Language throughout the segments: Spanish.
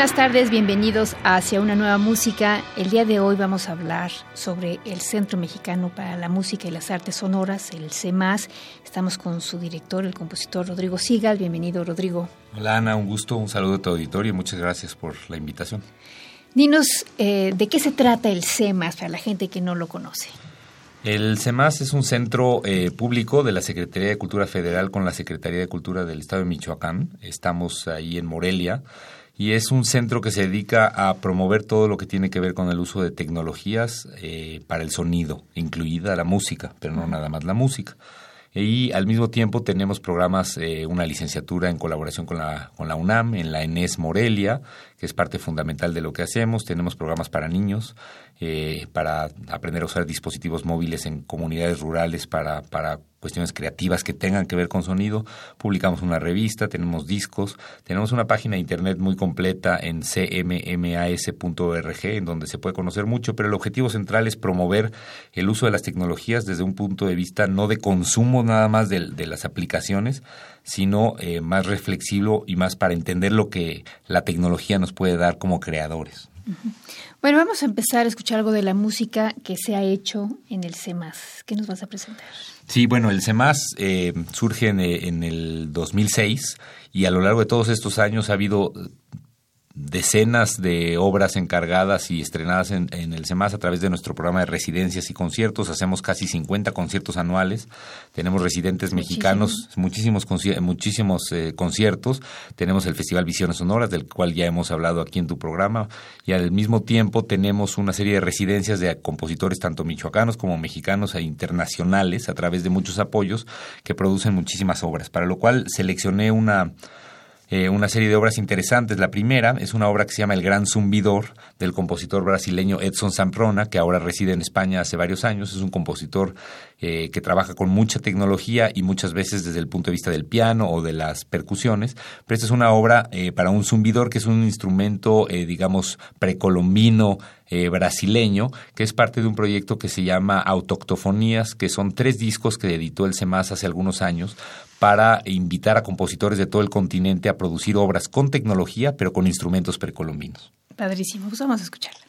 Buenas tardes, bienvenidos a Hacia una nueva música. El día de hoy vamos a hablar sobre el Centro Mexicano para la Música y las Artes Sonoras, el CEMAS. Estamos con su director, el compositor Rodrigo Sigal. Bienvenido, Rodrigo. Hola, Ana, un gusto, un saludo a tu auditorio y muchas gracias por la invitación. Dinos, eh, ¿de qué se trata el CEMAS para la gente que no lo conoce? El CEMAS es un centro eh, público de la Secretaría de Cultura Federal con la Secretaría de Cultura del Estado de Michoacán. Estamos ahí en Morelia y es un centro que se dedica a promover todo lo que tiene que ver con el uso de tecnologías eh, para el sonido, incluida la música, pero no nada más la música. Y al mismo tiempo tenemos programas, eh, una licenciatura en colaboración con la, con la UNAM, en la ENES Morelia, que es parte fundamental de lo que hacemos. Tenemos programas para niños, eh, para aprender a usar dispositivos móviles en comunidades rurales para, para cuestiones creativas que tengan que ver con sonido. Publicamos una revista, tenemos discos, tenemos una página de internet muy completa en cmmas.org en donde se puede conocer mucho, pero el objetivo central es promover el uso de las tecnologías desde un punto de vista no de consumo nada más de, las aplicaciones, sino eh, más reflexivo y más para entender lo que la tecnología nos puede dar como creadores. Bueno, vamos a empezar a escuchar algo de la música que se ha hecho en el CEMAS. ¿Qué nos vas a presentar? Sí, bueno, el CEMAS eh, surge en, en, el 2006 y a lo largo de todos estos años ha habido decenas de obras encargadas y estrenadas en, el CEMAS a través de nuestro programa de residencias y conciertos. Hacemos casi 50 conciertos anuales. Tenemos residentes mexicanos, muchísimos, muchísimos eh, conciertos. Tenemos el Festival Visiones Sonoras, del cual ya hemos hablado aquí en tu programa. Y al mismo tiempo tenemos una serie de residencias de compositores tanto michoacanos como mexicanos e internacionales a través de muchos apoyos que producen muchísimas obras. Para lo cual seleccioné una eh, una serie de obras interesantes. La primera es una obra que se llama El Gran Zumbidor del compositor brasileño Edson Zamprona, que ahora reside en España hace varios años. Es un compositor eh, que trabaja con mucha tecnología y muchas veces desde el punto de vista del piano o de las percusiones. Pero esta es una obra eh, para un zumbidor, que es un instrumento, digamos, precolombino, brasileño, que es parte de un proyecto que se llama Autoctofonías, que son tres discos que editó el CEMAS hace algunos años para invitar a compositores de todo el continente a producir obras con tecnología, pero con instrumentos precolombinos. Padrísimo, pues vamos a escucharla.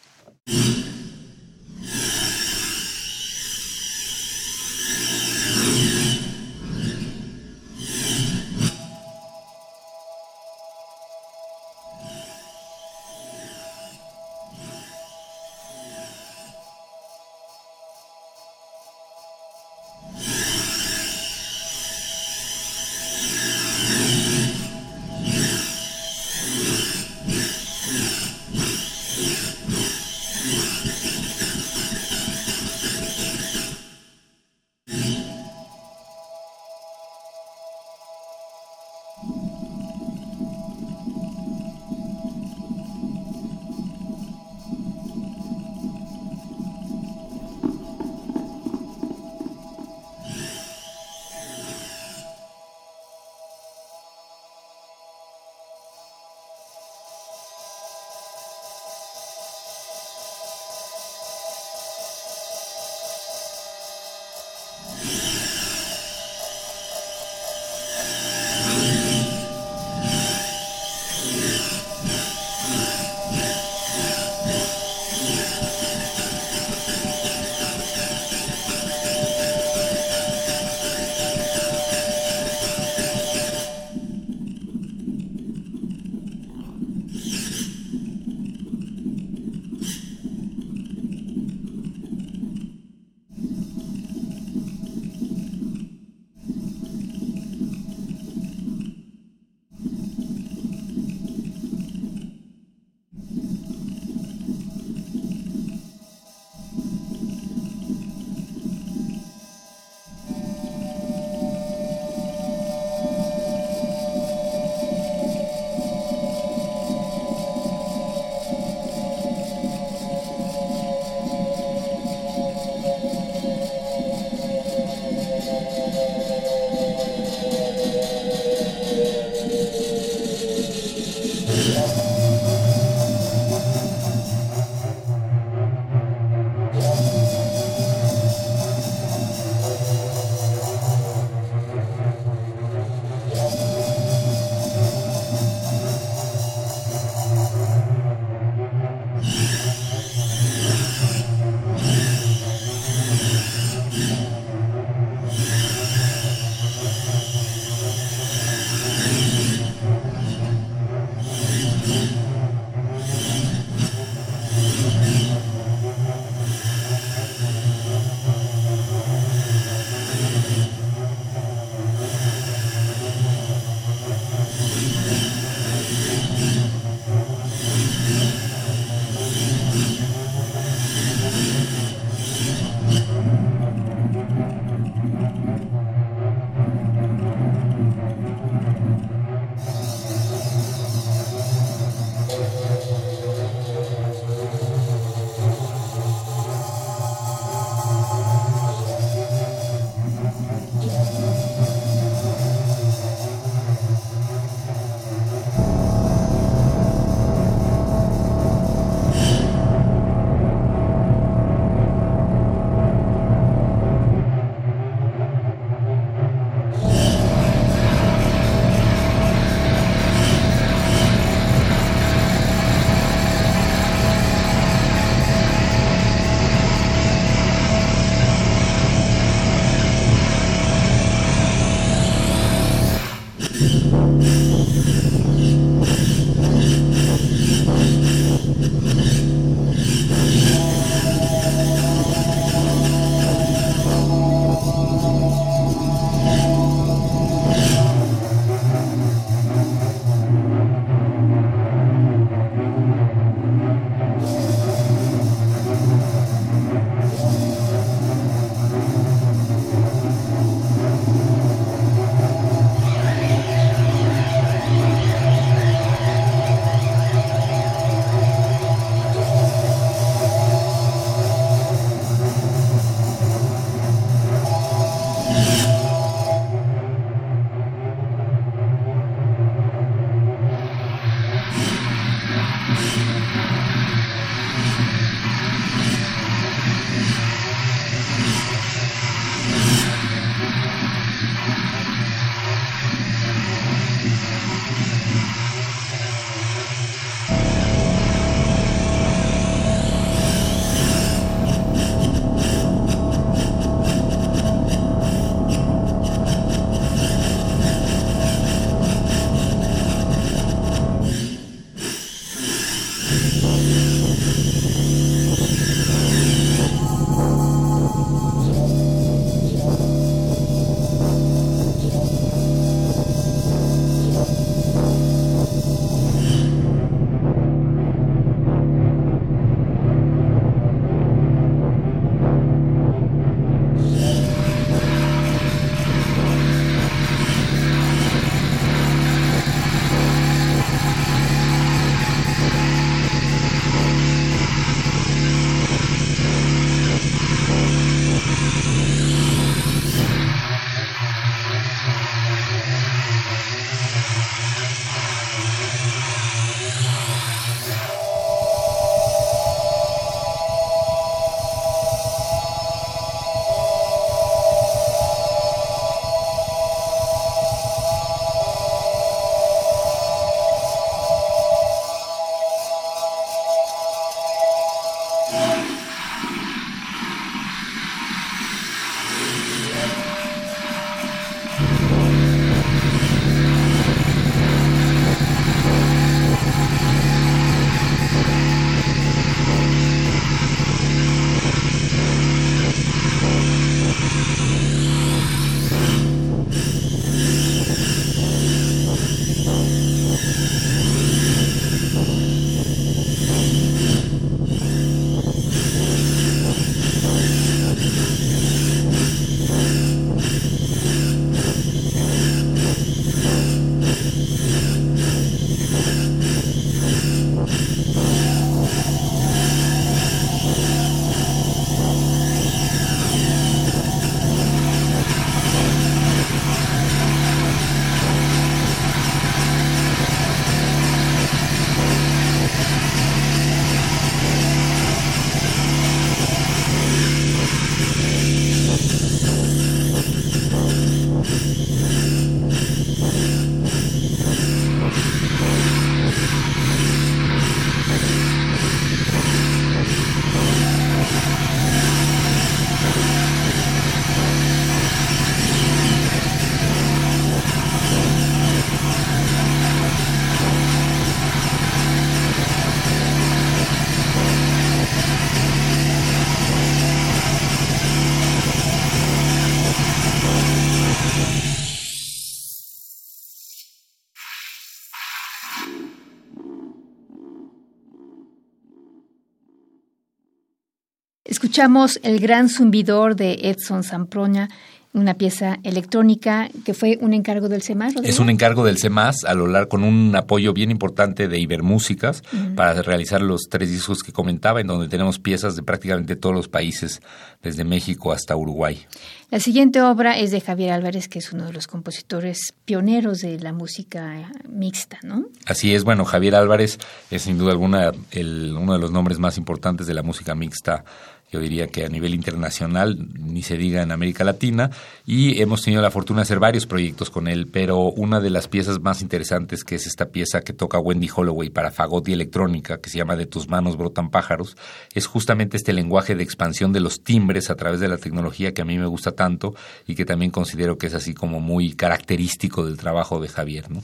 Escuchamos el gran zumbidor de Edson Zamproña una pieza electrónica que fue un encargo del CEMAS. Es un encargo del CEMAS a lo largo con un apoyo bien importante de Ibermúsicas para realizar los tres discos que comentaba, en donde tenemos piezas de prácticamente todos los países, desde México hasta Uruguay. La siguiente obra es de Javier Álvarez, que es uno de los compositores pioneros de la música mixta, ¿no? Así es, bueno, Javier Álvarez es sin duda alguna el, uno de los nombres más importantes de la música mixta yo diría que a nivel internacional, ni se diga en América Latina, y hemos tenido la fortuna de hacer varios proyectos con él, pero una de las piezas más interesantes, que es esta pieza que toca Wendy Holloway para fagot y electrónica, que se llama De tus manos brotan pájaros, es justamente este lenguaje de expansión de los timbres a través de la tecnología que a mí me gusta tanto y que también considero que es así como muy característico del trabajo de Javier, ¿no?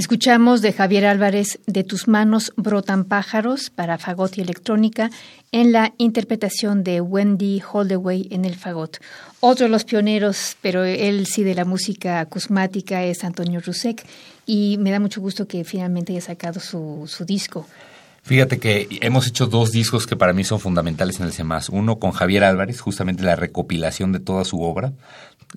Escuchamos de Javier Álvarez De tus manos brotan pájaros para fagot y electrónica en la interpretación de Wendy Holdaway en el fagot. Otro de los pioneros, pero él sí de la música acusmática, es Antonio Rusek y me da mucho gusto que finalmente haya sacado su, su disco. Fíjate que hemos hecho dos discos que para mí son fundamentales en el CEMAS. Uno con Javier Álvarez, justamente la recopilación de toda su obra,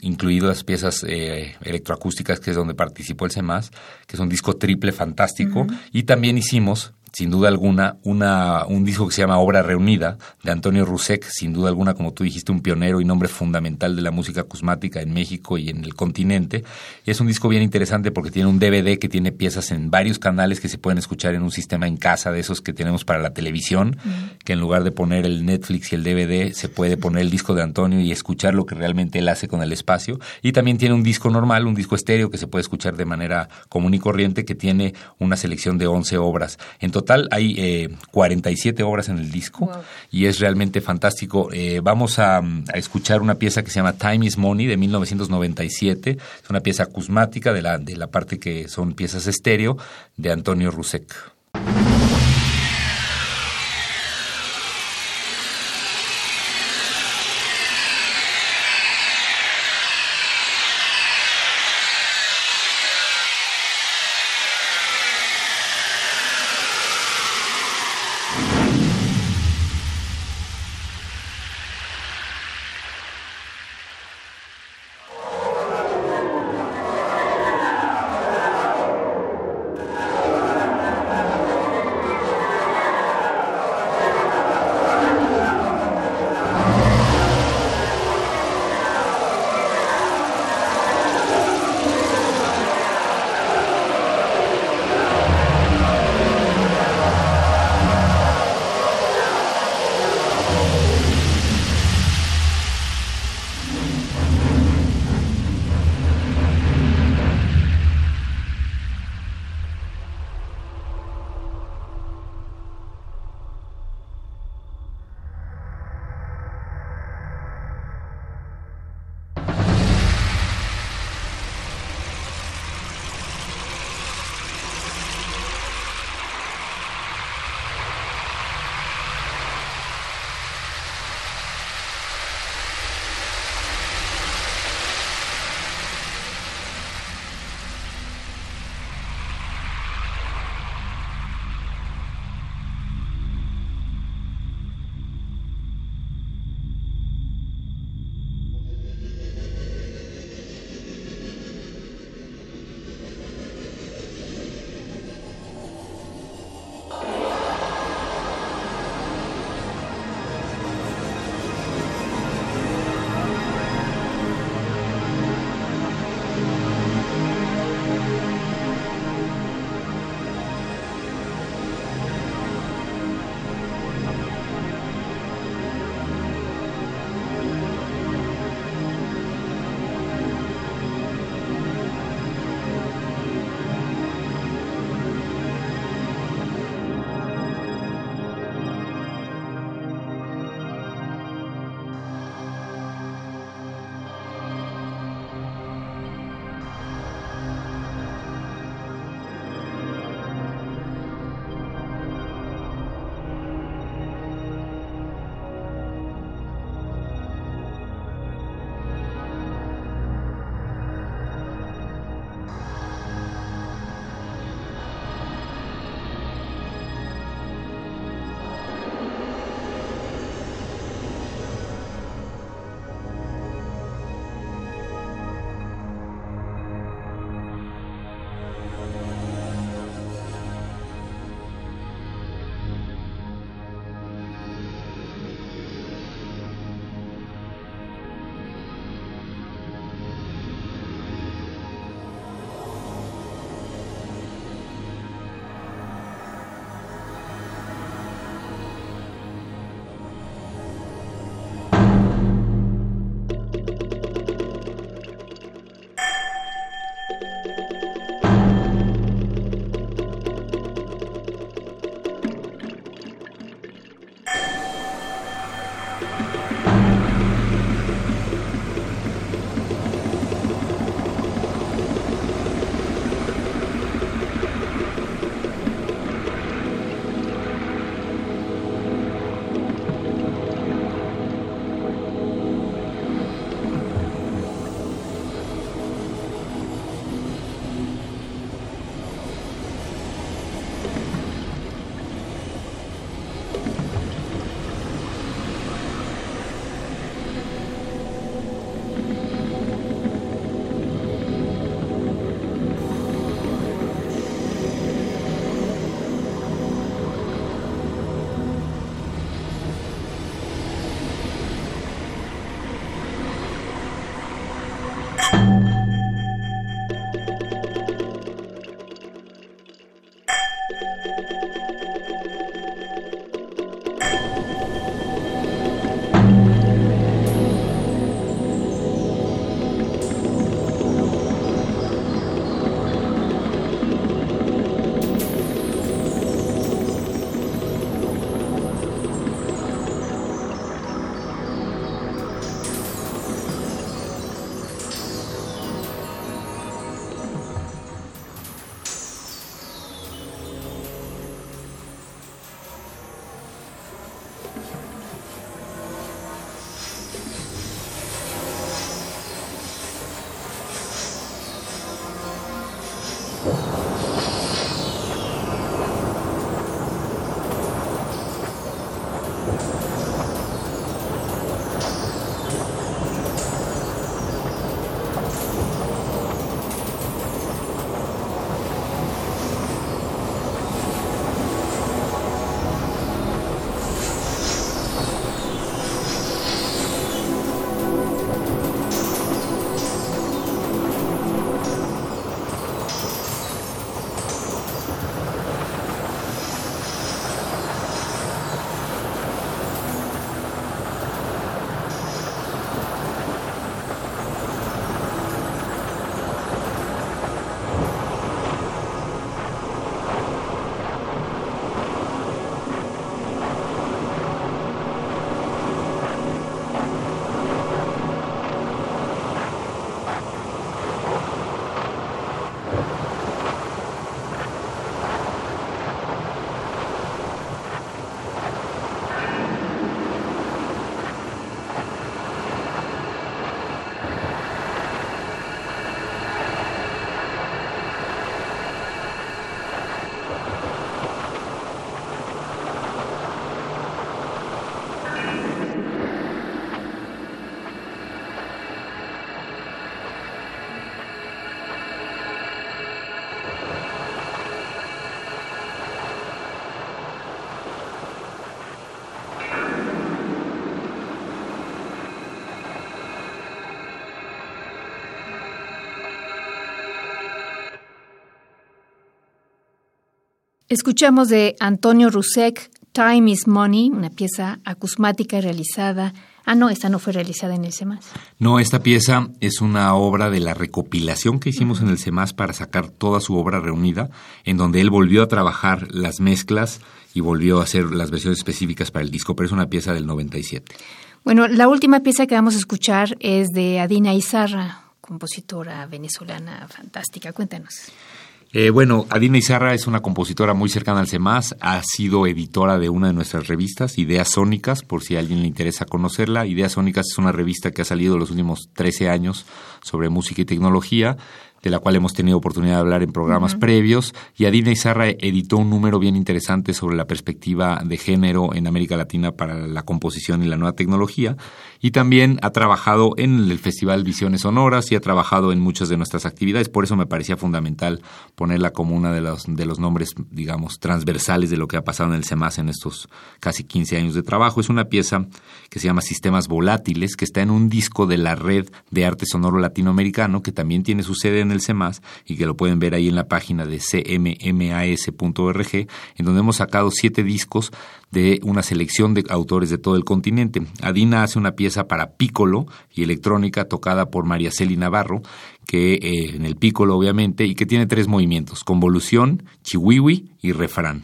incluido las piezas eh, electroacústicas, que es donde participó el CEMAS, que es un disco triple fantástico. Y también hicimos sin duda alguna, una, un disco que se llama Obra Reunida, de Antonio Rusek, sin duda alguna, como tú dijiste, un pionero y nombre fundamental de la música acusmática en México y en el continente. Y es un disco bien interesante porque tiene un DVD que tiene piezas en varios canales que se pueden escuchar en un sistema en casa de esos que tenemos para la televisión, que en lugar de poner el Netflix y el DVD, se puede poner el disco de Antonio y escuchar lo que realmente él hace con el espacio. Y también tiene un disco normal, un disco estéreo que se puede escuchar de manera común y corriente, que tiene una selección de 11 obras. Entonces, total hay eh, 47 obras en el disco y es realmente fantástico. Eh, vamos a, a, escuchar una pieza que se llama Time is Money de 1997. Es una pieza acusmática de la, de la parte que son piezas estéreo de Antonio Rusek. Escuchamos de Antonio Rusek Time is Money, una pieza acusmática realizada. Ah, no, esta no fue realizada en el CEMAS. No, esta pieza es una obra de la recopilación que hicimos en el CEMAS para sacar toda su obra reunida, en donde él volvió a trabajar las mezclas y volvió a hacer las versiones específicas para el disco, pero es una pieza del 97. Bueno, la última pieza que vamos a escuchar es de Adina Izarra, compositora venezolana fantástica. Cuéntanos. Eh, bueno, Adina Izarra es una compositora muy cercana al CEMAS, ha sido editora de una de nuestras revistas, Ideas Sónicas, por si a alguien le interesa conocerla. Ideas Sónicas es una revista que ha salido los últimos 13 años sobre música y tecnología de la cual hemos tenido oportunidad de hablar en programas previos, y Adina Izarra editó un número bien interesante sobre la perspectiva de género en América Latina para la composición y la nueva tecnología, y también ha trabajado en el Festival Visiones Sonoras y ha trabajado en muchas de nuestras actividades, por eso me parecía fundamental ponerla como una de los, de los nombres, digamos, transversales de lo que ha pasado en el CEMAS en estos casi 15 años de trabajo. Es una pieza que se llama Sistemas Volátiles, que está en un disco de la Red de Arte Sonoro Latinoamericano, que también tiene su sede en el CEMAS y que lo pueden ver ahí en la página de cmmas.org, en donde hemos sacado siete discos de una selección de autores de todo el continente. Adina hace una pieza para pícolo y electrónica tocada por María Celi Navarro, que eh, en el pícolo obviamente, y que tiene tres movimientos, convolución, chihuihui y refrán.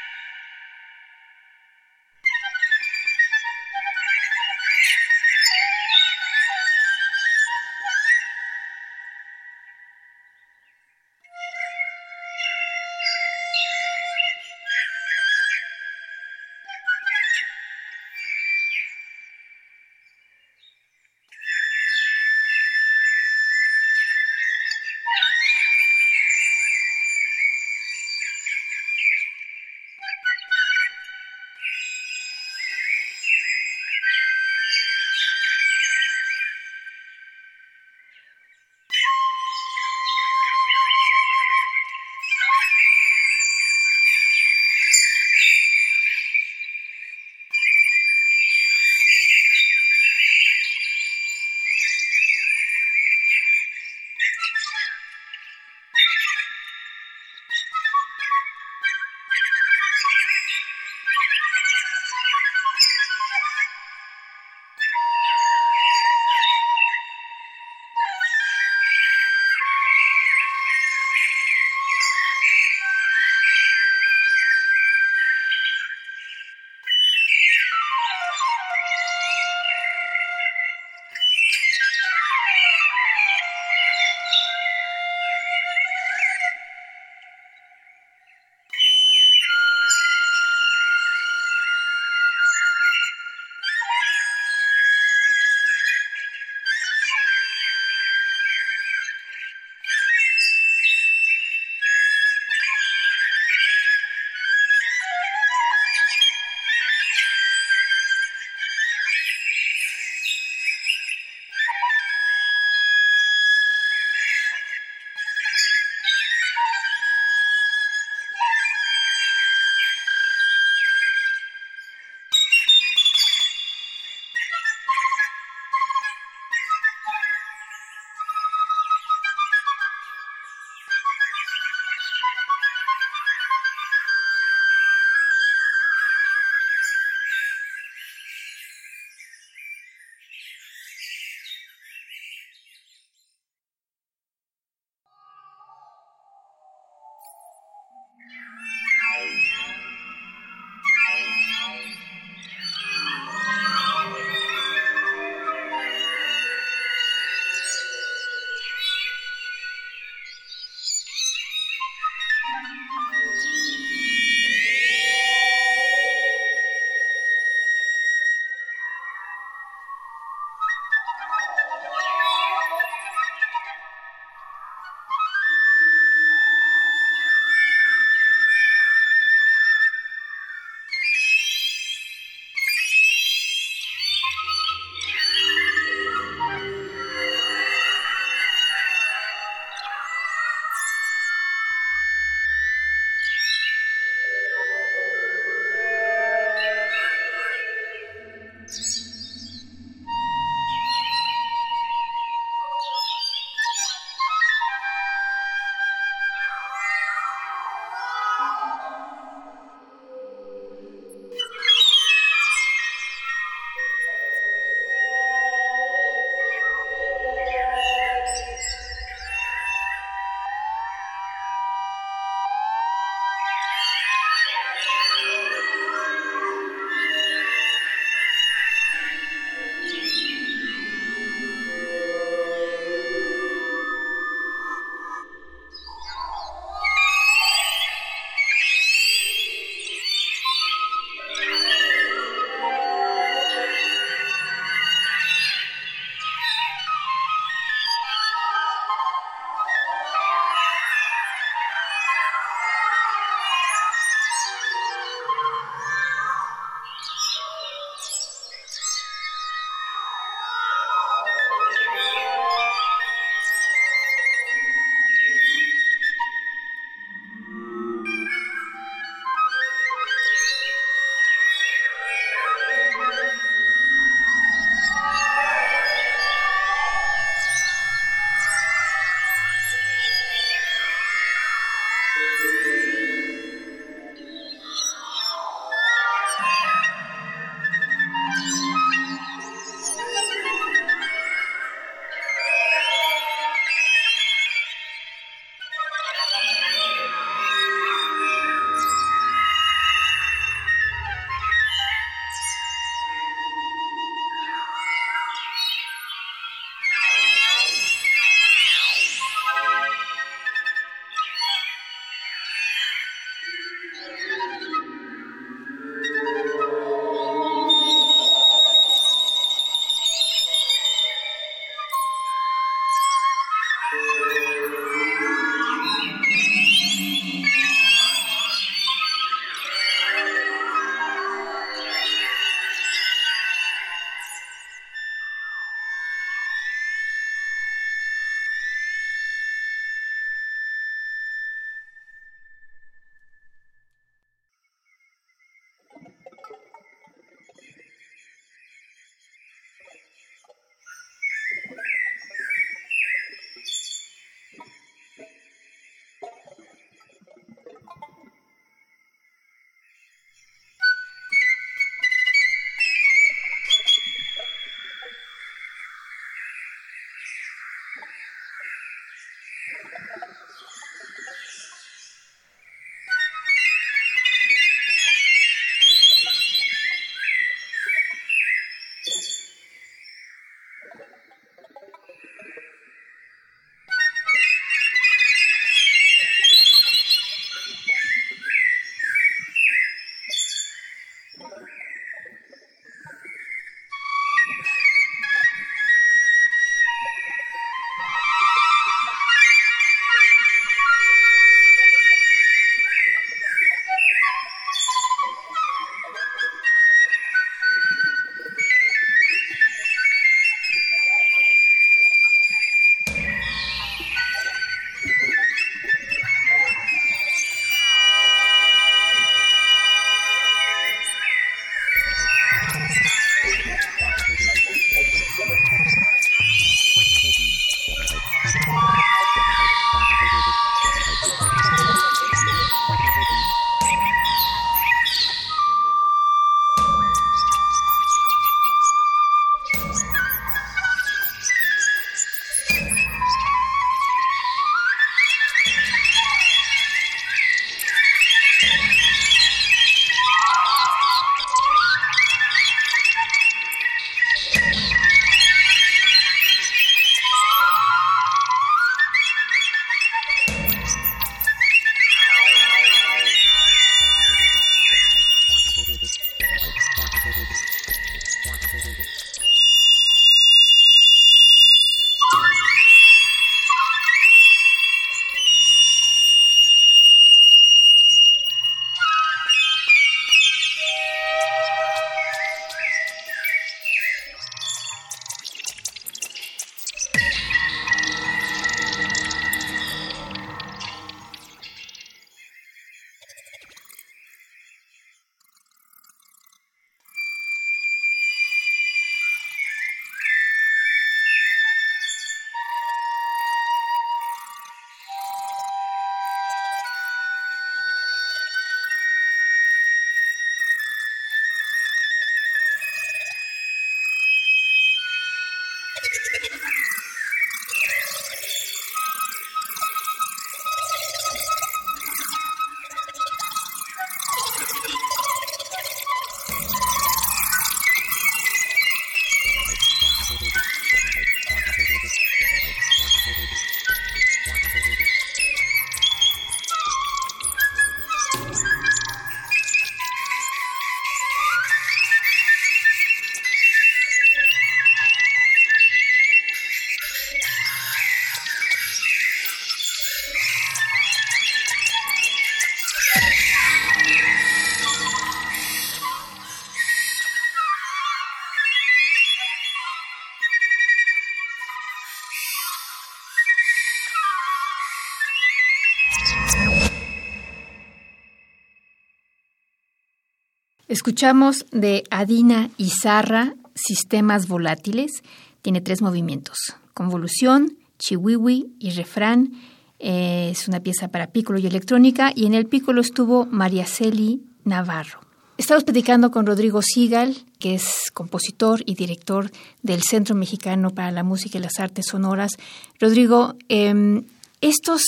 Escuchamos de Adina Izarra, Sistemas Volátiles. Tiene tres movimientos, convolución, chiwiwi y refrán. Eh, es una pieza para pícolo y electrónica y en el pícolo estuvo María Celi Navarro. Estamos platicando con Rodrigo Sigal, que es compositor y director del Centro Mexicano para la Música y las Artes Sonoras. Rodrigo, em, estos,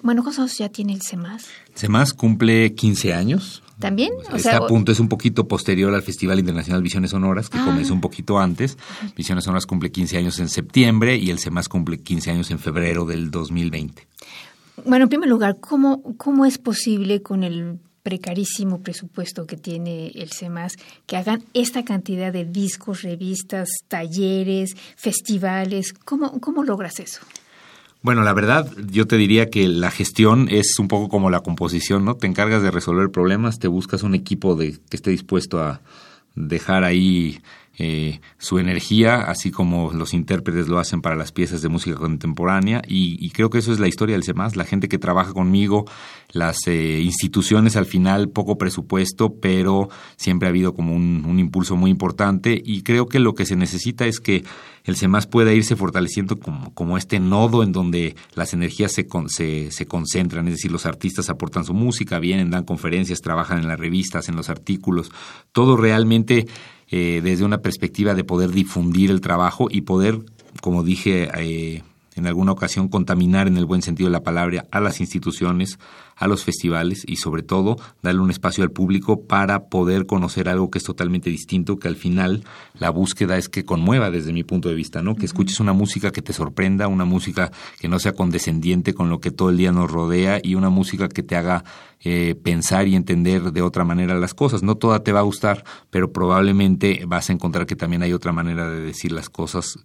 bueno, ¿cuántos ya tiene el CEMAS? CEMAS cumple 15 años. ¿También? O este punto es un poquito posterior al Festival Internacional Visiones Sonoras, que ah. comenzó un poquito antes. Visiones Sonoras cumple 15 años en septiembre y el CEMAS cumple 15 años en febrero del 2020. Bueno, en primer lugar, ¿cómo, cómo es posible con el precarísimo presupuesto que tiene el CEMAS, que hagan esta cantidad de discos, revistas, talleres, festivales. ¿Cómo, cómo logras eso? Bueno, la verdad, yo te diría que la gestión es un poco como la composición, ¿no? Te encargas de resolver problemas, te buscas un equipo de, que esté dispuesto a dejar ahí eh, su energía, así como los intérpretes lo hacen para las piezas de música contemporánea. Y, creo que eso es la historia del CEMAS, la gente que trabaja conmigo, las eh, instituciones al final, poco presupuesto, pero siempre ha habido como un, impulso muy importante. Y creo que lo que se necesita es que el CEMAS pueda irse fortaleciendo como, como este nodo en donde las energías se, se, se, concentran, es decir, los artistas aportan su música, vienen, dan conferencias, trabajan en las revistas, en los artículos, todo realmente eh, desde una perspectiva de poder difundir el trabajo y poder, como dije eh, en alguna ocasión, contaminar en el buen sentido de la palabra a las instituciones, a los festivales y sobre todo darle un espacio al público para poder conocer algo que es totalmente distinto, que al final la búsqueda es que conmueva desde mi punto de vista, ¿no? Que escuches una música que te sorprenda, una música que no sea condescendiente con lo que todo el día nos rodea y una música que te haga eh, pensar y entender de otra manera las cosas. No toda te va a gustar, pero probablemente vas a encontrar que también hay otra manera de decir las cosas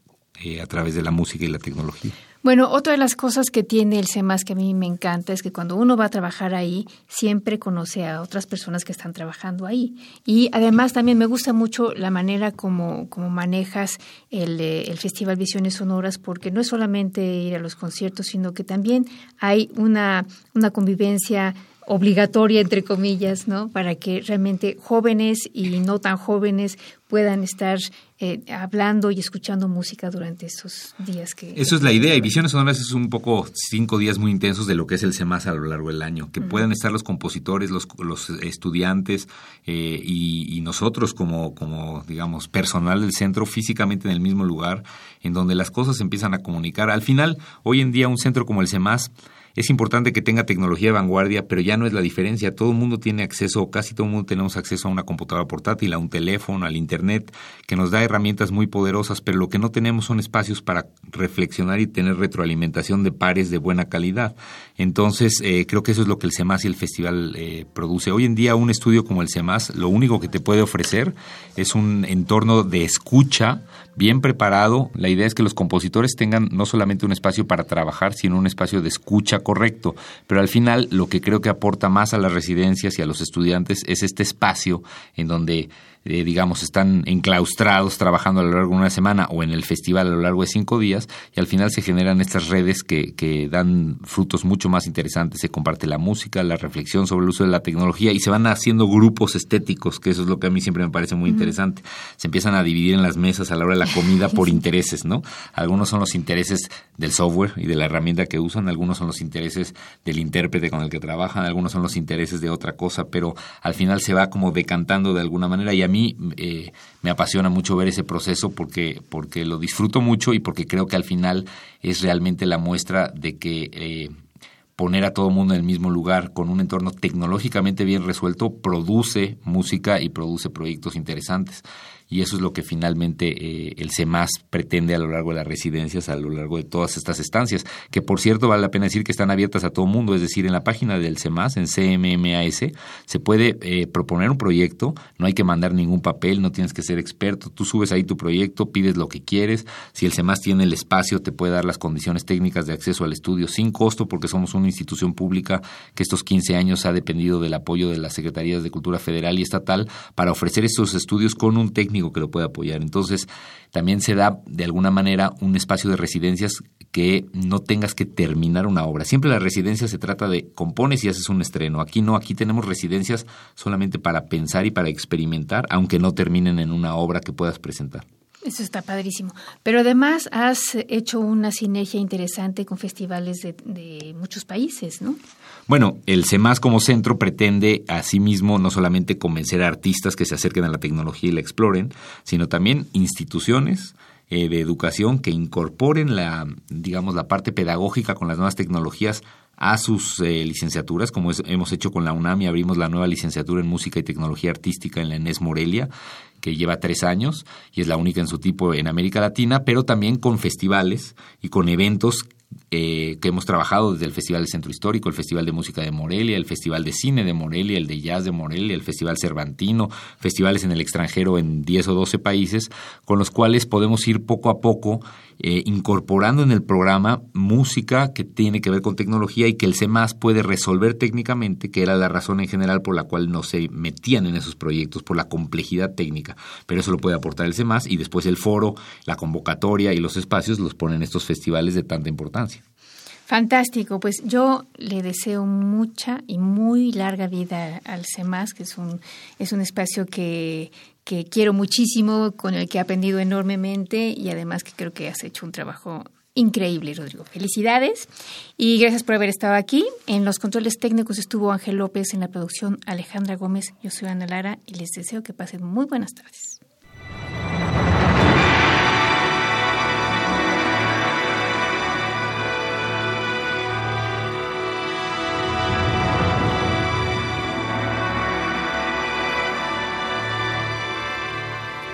eh, a través de la música y la tecnología. Bueno, otra de las cosas que tiene el CEMAS que a mí me encanta es que cuando uno va a trabajar ahí, siempre conoce a otras personas que están trabajando ahí. Y además también me gusta mucho la manera como, como manejas el, eh, el Festival Visiones Sonoras, porque no es solamente ir a los conciertos, sino que también hay una, una convivencia obligatoria, entre comillas, ¿no? Para que realmente jóvenes y no tan jóvenes puedan estar eh, hablando y escuchando música durante estos días que... Eso es la idea, y Visiones Sonoras es un poco cinco días muy intensos de lo que es el CEMAS a lo largo del año, que puedan estar los compositores, los, los estudiantes eh, y, y, nosotros como, como, digamos, personal del centro físicamente en el mismo lugar, en donde las cosas empiezan a comunicar. Al final, hoy en día un centro como el CEMAS es importante que tenga tecnología de vanguardia, pero ya no es la diferencia. Todo el mundo tiene acceso, casi todo el mundo tenemos acceso a una computadora portátil, a un teléfono, al Internet, que nos da herramientas muy poderosas, pero lo que no tenemos son espacios para reflexionar y tener retroalimentación de pares de buena calidad. Entonces, eh, creo que eso es lo que el CEMAS y el festival eh, produce. Hoy en día, un estudio como el CEMAS, lo único que te puede ofrecer es un entorno de escucha bien preparado. La idea es que los compositores tengan no solamente un espacio para trabajar, sino un espacio de escucha correcto. Pero al final lo que creo que aporta más a las residencias y a los estudiantes es este espacio en donde eh, digamos, están enclaustrados trabajando a lo largo de una semana o en el festival a lo largo de cinco días y al final se generan estas redes que, que dan frutos mucho más interesantes. Se comparte la música, la reflexión sobre el uso de la tecnología y se van haciendo grupos estéticos, que eso es lo que a mí siempre me parece muy interesante. Se empiezan a dividir en las mesas a la hora de la comida por intereses, ¿no? Algunos son los intereses del software y de la herramienta que usan, algunos son los intereses del intérprete con el que trabajan, algunos son los intereses de otra cosa, pero al final se va como decantando de alguna manera y a mí eh, me apasiona mucho ver ese proceso porque, porque lo disfruto mucho y porque creo que al final es realmente la muestra de que eh, poner a todo mundo en el mismo lugar con un entorno tecnológicamente bien resuelto produce música y produce proyectos interesantes y eso es lo que finalmente eh, el CEMAS pretende a lo largo de las residencias, a lo largo de todas estas estancias, que por cierto vale la pena decir que están abiertas a todo mundo, es decir, en la página del CEMAS, en CMMAS, se puede eh, proponer un proyecto, no hay que mandar ningún papel, no tienes que ser experto, tú subes ahí tu proyecto, pides lo que quieres, si el CEMAS tiene el espacio, te puede dar las condiciones técnicas de acceso al estudio sin costo, porque somos una institución pública que estos 15 años ha dependido del apoyo de las Secretarías de Cultura Federal y Estatal para ofrecer estos estudios con un técnico que lo pueda apoyar. Entonces, también se da de alguna manera un espacio de residencias que no tengas que terminar una obra. Siempre la residencia se trata de compones y haces un estreno. Aquí no, aquí tenemos residencias solamente para pensar y para experimentar, aunque no terminen en una obra que puedas presentar. Eso está padrísimo. Pero además has hecho una sinergia interesante con festivales de, de muchos países, ¿no? Bueno, el CEMAS como centro pretende asimismo no solamente convencer a artistas que se acerquen a la tecnología y la exploren, sino también instituciones eh, de educación que incorporen la, digamos, la parte pedagógica con las nuevas tecnologías a sus eh, licenciaturas, como hemos hecho con la UNAM y abrimos la nueva licenciatura en Música y Tecnología Artística en la ENES Morelia, que lleva tres años y es la única en su tipo en América Latina, pero también con festivales y con eventos eh, que hemos trabajado desde el Festival del Centro Histórico, el Festival de Música de Morelia, el Festival de Cine de Morelia, el de Jazz de Morelia, el Festival Cervantino, festivales en el extranjero en 10 o 12 países, con los cuales podemos ir poco a poco eh, incorporando en el programa música que tiene que ver con tecnología y que el CEMAS puede resolver técnicamente, que era la razón en general por la cual no se metían en esos proyectos, por la complejidad técnica. Pero eso lo puede aportar el CEMAS y después el foro, la convocatoria y los espacios los ponen estos festivales de tanta importancia. Fantástico, pues yo le deseo mucha y muy larga vida al CEMAS, que es un, es un espacio que, que quiero muchísimo, con el que he aprendido enormemente y además que creo que has hecho un trabajo increíble, Rodrigo. Felicidades y gracias por haber estado aquí. En los controles técnicos estuvo Ángel López, en la producción Alejandra Gómez. Yo soy Ana Lara y les deseo que pasen muy buenas tardes.